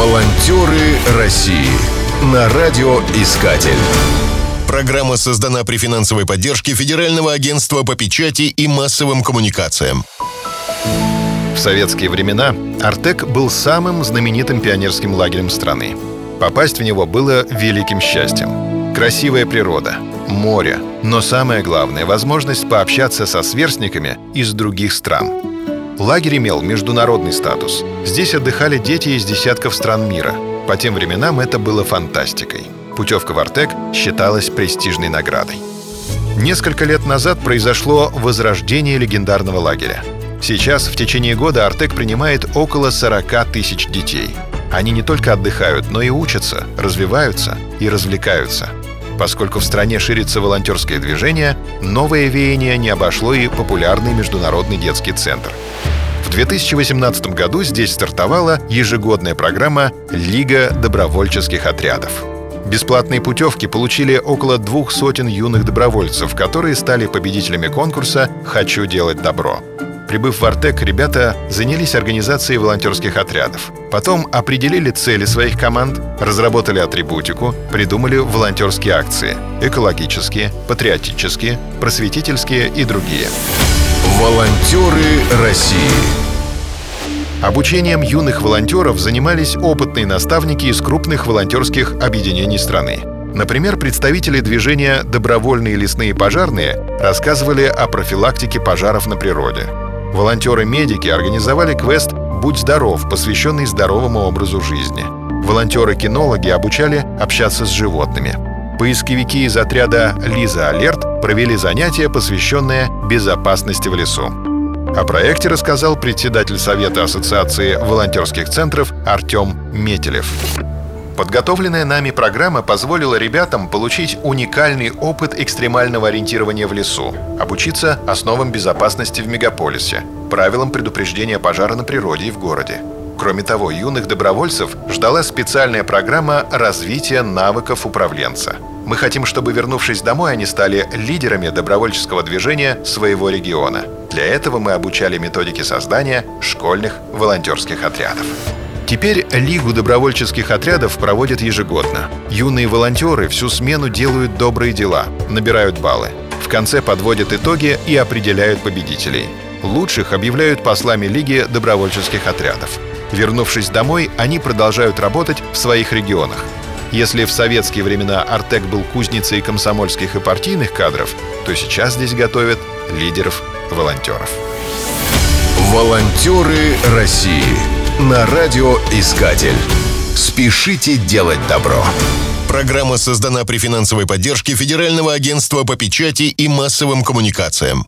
Волонтеры России на радиоискатель. Программа создана при финансовой поддержке Федерального агентства по печати и массовым коммуникациям. В советские времена Артек был самым знаменитым пионерским лагерем страны. Попасть в него было великим счастьем. Красивая природа, море, но самое главное — возможность пообщаться со сверстниками из других стран. Лагерь имел международный статус. Здесь отдыхали дети из десятков стран мира. По тем временам это было фантастикой. Путевка в Артек считалась престижной наградой. Несколько лет назад произошло возрождение легендарного лагеря. Сейчас в течение года Артек принимает около 40 тысяч детей. Они не только отдыхают, но и учатся, развиваются и развлекаются. Поскольку в стране ширится волонтерское движение, новое веяние не обошло и популярный международный детский центр. В 2018 году здесь стартовала ежегодная программа «Лига добровольческих отрядов». Бесплатные путевки получили около двух сотен юных добровольцев, которые стали победителями конкурса «Хочу делать добро». Прибыв в Артек, ребята занялись организацией волонтерских отрядов. Потом определили цели своих команд, разработали атрибутику, придумали волонтерские акции – экологические, патриотические, просветительские и другие. Волонтеры России Обучением юных волонтеров занимались опытные наставники из крупных волонтерских объединений страны. Например, представители движения «Добровольные лесные пожарные» рассказывали о профилактике пожаров на природе – Волонтеры-медики организовали квест «Будь здоров», посвященный здоровому образу жизни. Волонтеры-кинологи обучали общаться с животными. Поисковики из отряда «Лиза Алерт» провели занятия, посвященные безопасности в лесу. О проекте рассказал председатель Совета Ассоциации волонтерских центров Артем Метелев. Подготовленная нами программа позволила ребятам получить уникальный опыт экстремального ориентирования в лесу, обучиться основам безопасности в мегаполисе, правилам предупреждения пожара на природе и в городе. Кроме того, юных добровольцев ждала специальная программа развития навыков управленца. Мы хотим, чтобы, вернувшись домой, они стали лидерами добровольческого движения своего региона. Для этого мы обучали методике создания школьных волонтерских отрядов. Теперь Лигу добровольческих отрядов проводят ежегодно. Юные волонтеры всю смену делают добрые дела, набирают баллы. В конце подводят итоги и определяют победителей. Лучших объявляют послами Лиги добровольческих отрядов. Вернувшись домой, они продолжают работать в своих регионах. Если в советские времена Артек был кузницей комсомольских и партийных кадров, то сейчас здесь готовят лидеров волонтеров. Волонтеры России на радиоискатель. Спешите делать добро. Программа создана при финансовой поддержке Федерального агентства по печати и массовым коммуникациям.